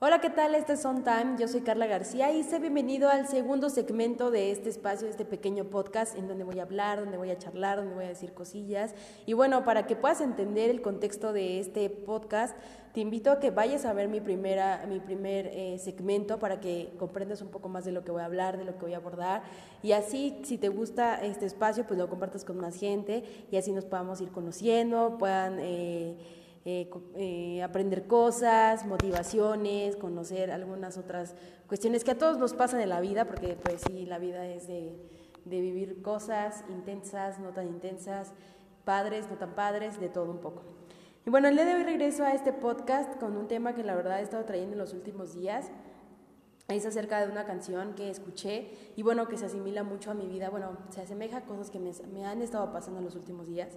Hola, ¿qué tal? Este es On Time. Yo soy Carla García y sé bienvenido al segundo segmento de este espacio, de este pequeño podcast en donde voy a hablar, donde voy a charlar, donde voy a decir cosillas. Y bueno, para que puedas entender el contexto de este podcast, te invito a que vayas a ver mi, primera, mi primer eh, segmento para que comprendas un poco más de lo que voy a hablar, de lo que voy a abordar. Y así, si te gusta este espacio, pues lo compartas con más gente y así nos podamos ir conociendo, puedan... Eh, eh, eh, aprender cosas, motivaciones, conocer algunas otras cuestiones que a todos nos pasan en la vida, porque pues sí, la vida es de, de vivir cosas intensas, no tan intensas, padres, no tan padres, de todo un poco. Y bueno, el día de hoy regreso a este podcast con un tema que la verdad he estado trayendo en los últimos días. Es acerca de una canción que escuché y bueno, que se asimila mucho a mi vida, bueno, se asemeja a cosas que me, me han estado pasando en los últimos días.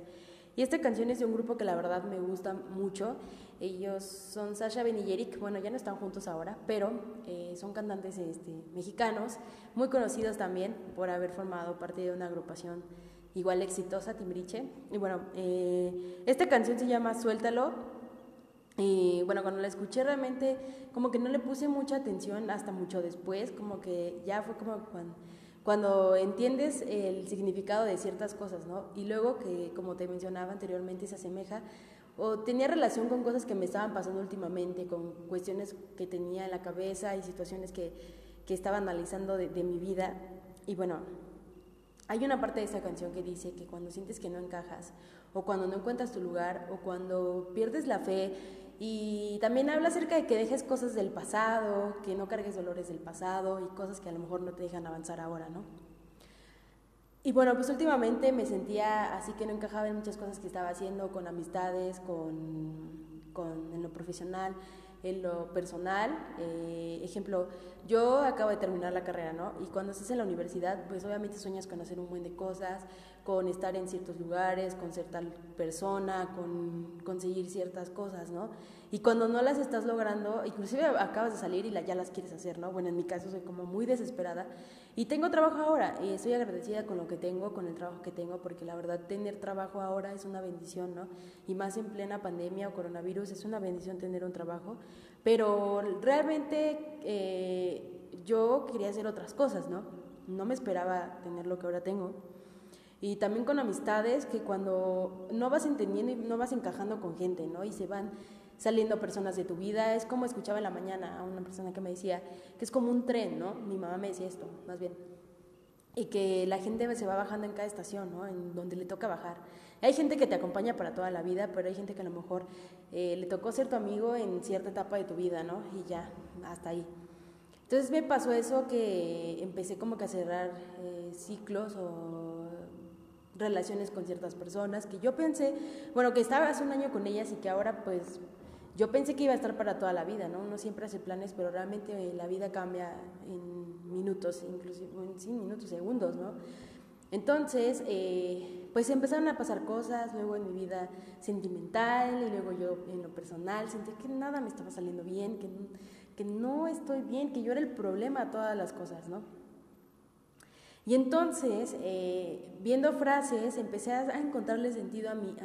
Y esta canción es de un grupo que la verdad me gusta mucho. Ellos son Sasha Ben y Eric, bueno, ya no están juntos ahora, pero eh, son cantantes este, mexicanos, muy conocidos también por haber formado parte de una agrupación igual exitosa, Timbriche. Y bueno, eh, esta canción se llama Suéltalo. Y bueno, cuando la escuché realmente como que no le puse mucha atención hasta mucho después, como que ya fue como cuando cuando entiendes el significado de ciertas cosas, ¿no? Y luego que, como te mencionaba anteriormente, se asemeja o tenía relación con cosas que me estaban pasando últimamente, con cuestiones que tenía en la cabeza y situaciones que, que estaba analizando de, de mi vida. Y bueno, hay una parte de esa canción que dice que cuando sientes que no encajas, o cuando no encuentras tu lugar, o cuando pierdes la fe, y también habla acerca de que dejes cosas del pasado, que no cargues dolores del pasado y cosas que a lo mejor no te dejan avanzar ahora, ¿no? Y bueno, pues últimamente me sentía así que no encajaba en muchas cosas que estaba haciendo con amistades, con, con en lo profesional, en lo personal. Eh, ejemplo, yo acabo de terminar la carrera, ¿no? Y cuando estás en la universidad, pues obviamente sueñas con hacer un buen de cosas, con estar en ciertos lugares, con ser tal persona, con conseguir ciertas cosas, ¿no? Y cuando no las estás logrando, inclusive acabas de salir y ya las quieres hacer, ¿no? Bueno, en mi caso soy como muy desesperada y tengo trabajo ahora y estoy agradecida con lo que tengo, con el trabajo que tengo, porque la verdad tener trabajo ahora es una bendición, ¿no? Y más en plena pandemia o coronavirus es una bendición tener un trabajo, pero realmente eh, yo quería hacer otras cosas, ¿no? No me esperaba tener lo que ahora tengo y también con amistades que cuando no vas entendiendo y no vas encajando con gente, ¿no? Y se van saliendo personas de tu vida, es como escuchaba en la mañana a una persona que me decía que es como un tren, ¿no? Mi mamá me decía esto, más bien. Y que la gente se va bajando en cada estación, ¿no? En donde le toca bajar. Hay gente que te acompaña para toda la vida, pero hay gente que a lo mejor eh, le tocó ser tu amigo en cierta etapa de tu vida, ¿no? Y ya, hasta ahí. Entonces me pasó eso que empecé como que a cerrar eh, ciclos o relaciones con ciertas personas que yo pensé, bueno, que estaba hace un año con ellas y que ahora pues yo pensé que iba a estar para toda la vida, ¿no? Uno siempre hace planes, pero realmente la vida cambia en minutos, inclusive en sí, minutos, segundos, ¿no? Entonces, eh, pues empezaron a pasar cosas, luego en mi vida sentimental y luego yo en lo personal sentí que nada me estaba saliendo bien, que, que no estoy bien, que yo era el problema a todas las cosas, ¿no? Y entonces, eh, viendo frases, empecé a encontrarle sentido a mi,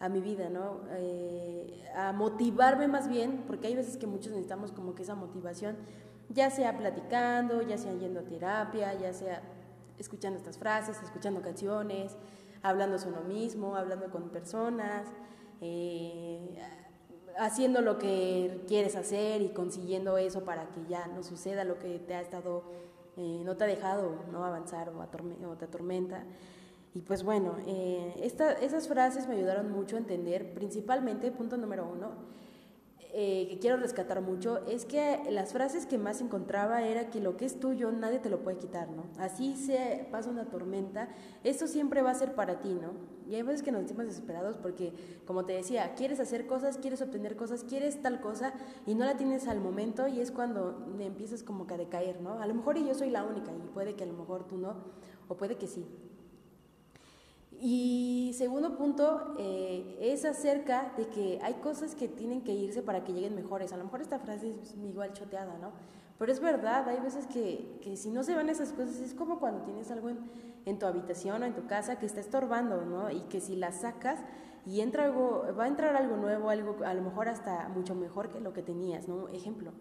a, mi vida, ¿no? Eh, a motivarme más bien, porque hay veces que muchos necesitamos como que esa motivación, ya sea platicando, ya sea yendo a terapia, ya sea escuchando estas frases, escuchando canciones, hablando sobre uno mismo, hablando con personas, eh, haciendo lo que quieres hacer y consiguiendo eso para que ya no suceda lo que te ha estado eh, no te ha dejado no avanzar o, o te atormenta. Y pues bueno, eh, esas frases me ayudaron mucho a entender, principalmente, punto número uno, eh, que quiero rescatar mucho, es que las frases que más encontraba era que lo que es tuyo nadie te lo puede quitar, ¿no? Así se pasa una tormenta, eso siempre va a ser para ti, ¿no? Y hay veces que nos sentimos desesperados porque, como te decía, quieres hacer cosas, quieres obtener cosas, quieres tal cosa y no la tienes al momento y es cuando empiezas como que a decaer, ¿no? A lo mejor y yo soy la única y puede que a lo mejor tú no, o puede que sí. Y segundo punto eh, es acerca de que hay cosas que tienen que irse para que lleguen mejores. A lo mejor esta frase es igual choteada, ¿no? Pero es verdad, hay veces que, que si no se van esas cosas, es como cuando tienes algo en, en, tu habitación o en tu casa que está estorbando, ¿no? Y que si las sacas, y entra algo, va a entrar algo nuevo, algo a lo mejor hasta mucho mejor que lo que tenías, ¿no? Ejemplo.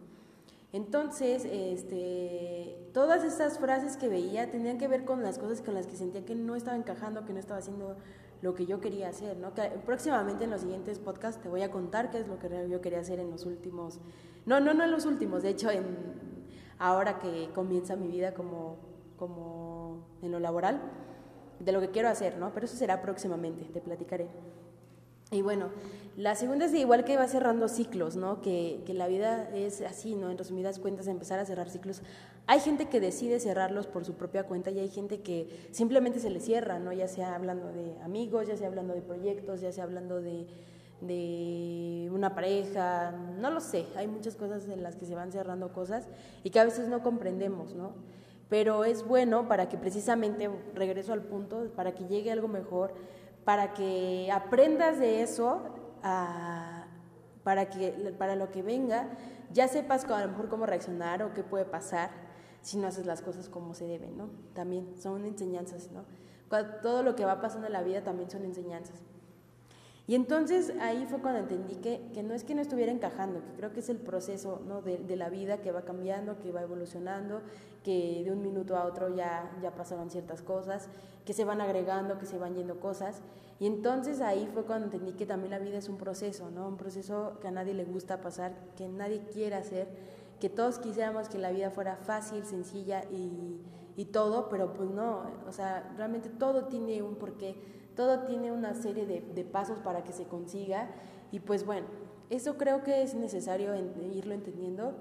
Entonces, este, todas estas frases que veía tenían que ver con las cosas con las que sentía que no estaba encajando, que no estaba haciendo lo que yo quería hacer, ¿no? Que próximamente en los siguientes podcasts te voy a contar qué es lo que yo quería hacer en los últimos, no, no, no en los últimos, de hecho, en, ahora que comienza mi vida como, como en lo laboral, de lo que quiero hacer, ¿no? Pero eso será próximamente, te platicaré. Y bueno, la segunda es de igual que va cerrando ciclos, ¿no? Que, que, la vida es así, ¿no? En resumidas cuentas, empezar a cerrar ciclos. Hay gente que decide cerrarlos por su propia cuenta y hay gente que simplemente se le cierra, ¿no? Ya sea hablando de amigos, ya sea hablando de proyectos, ya sea hablando de, de una pareja, no lo sé. Hay muchas cosas en las que se van cerrando cosas y que a veces no comprendemos, ¿no? Pero es bueno para que precisamente, regreso al punto, para que llegue algo mejor para que aprendas de eso, para, que, para lo que venga, ya sepas a lo mejor cómo reaccionar o qué puede pasar si no haces las cosas como se deben, ¿no? También son enseñanzas, ¿no? Todo lo que va pasando en la vida también son enseñanzas. Y entonces ahí fue cuando entendí que, que, no es que no estuviera encajando, que creo que es el proceso ¿no? de, de, la vida que va cambiando, que va evolucionando, que de un minuto a otro ya, ya pasaron ciertas cosas, que se van agregando, que se van yendo cosas. Y entonces ahí fue cuando entendí que también la vida es un proceso, ¿no? un proceso que a nadie le gusta pasar, que nadie quiere hacer, que todos quisiéramos que la vida fuera fácil, sencilla y, y todo, pero pues no, o sea, realmente todo tiene un porqué todo tiene una serie de, pasos para que se consiga y pues bueno, eso creo que es necesario irlo entendiendo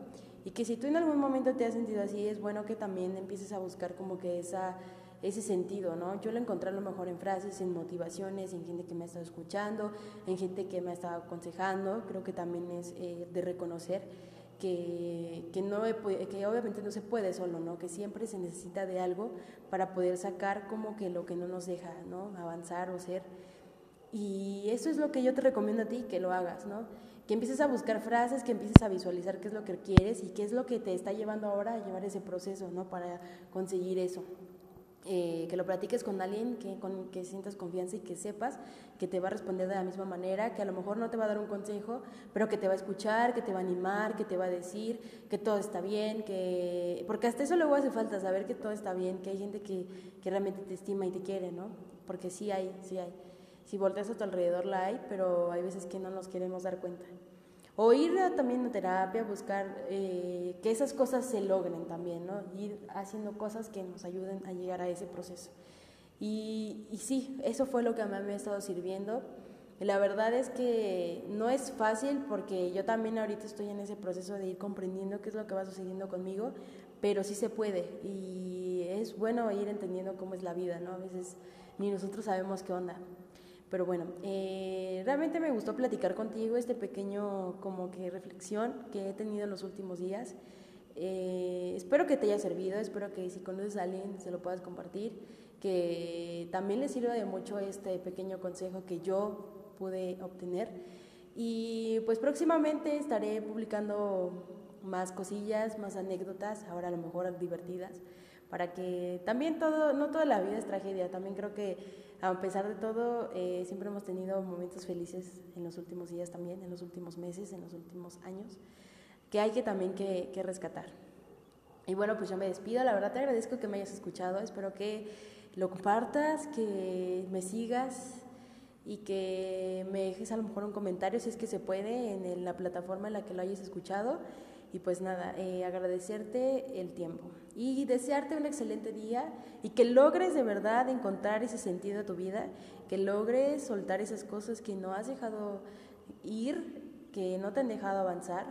y que si tú en algún momento te has sentido así, es bueno que también empieces a buscar como que esa, ese sentido, ¿no? Yo lo encontré a lo mejor en frases, en motivaciones, en gente que me ha estado escuchando, en gente que me ha estado aconsejando, creo que también es eh, de reconocer que, que, no, que obviamente no se puede solo, ¿no? que siempre se necesita de algo para poder sacar como que lo que no nos deja ¿no? avanzar o ser. Y eso es lo que yo te recomiendo a ti, que lo hagas, ¿no? que empieces a buscar frases, que empieces a visualizar qué es lo que quieres y qué es lo que te está llevando ahora a llevar ese proceso ¿no? para conseguir eso. Eh, que lo platiques con alguien que, con que sientas confianza y que sepas que te va a responder de la misma manera, que a lo mejor no te va a dar un consejo, pero que te va a escuchar, que te va a animar, que te va a decir que todo está bien, que porque hasta eso luego hace falta saber que todo está bien, que hay gente que, que realmente te estima y te quiere, ¿no? Porque sí hay, sí hay. Si volteas a tu alrededor la hay, pero hay veces que no nos queremos dar cuenta. O ir también a terapia, buscar eh, que esas cosas se logren también, ¿no? Ir haciendo cosas que nos ayuden a llegar a ese proceso. Y, y sí, eso fue lo que a mí me ha estado sirviendo. La verdad es que no es fácil porque yo también ahorita estoy en ese proceso de ir comprendiendo qué es lo que va sucediendo conmigo, pero sí se puede y es bueno ir entendiendo cómo es la vida, ¿no? A veces ni nosotros sabemos qué onda. Pero bueno, eh, realmente me gustó platicar contigo este pequeño como que reflexión que he tenido en los últimos días. Eh, espero que te haya servido, espero que si conoces a alguien se lo puedas compartir, que también le sirva de mucho este pequeño consejo que yo pude obtener. Y pues próximamente estaré publicando más cosillas, más anécdotas, ahora a lo mejor divertidas, para que también todo, no toda la vida es tragedia, también creo que a pesar de todo, eh, siempre hemos tenido momentos felices en los últimos días también, en los últimos meses, en los últimos años, que hay que también que, rescatar. Y bueno, pues yo me despido, la verdad te agradezco que me hayas escuchado, espero que lo compartas, que me sigas y que me dejes a lo mejor un comentario si es que se puede en la plataforma en la que lo hayas escuchado. Y pues nada, eh, agradecerte el tiempo y desearte un excelente día y que logres de verdad encontrar ese sentido a tu vida, que logres soltar esas cosas que no has dejado ir, que no te han dejado avanzar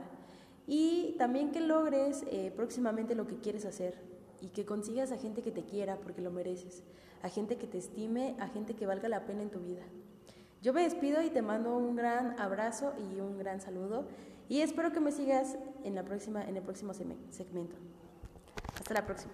y también que logres eh, próximamente lo que quieres hacer y que consigas a gente que te quiera porque lo mereces, a gente que te estime, a gente que valga la pena en tu vida. Yo me despido y te mando un gran abrazo y un gran saludo y espero que me sigas en, la próxima, en el próximo segmento. Hasta la próxima.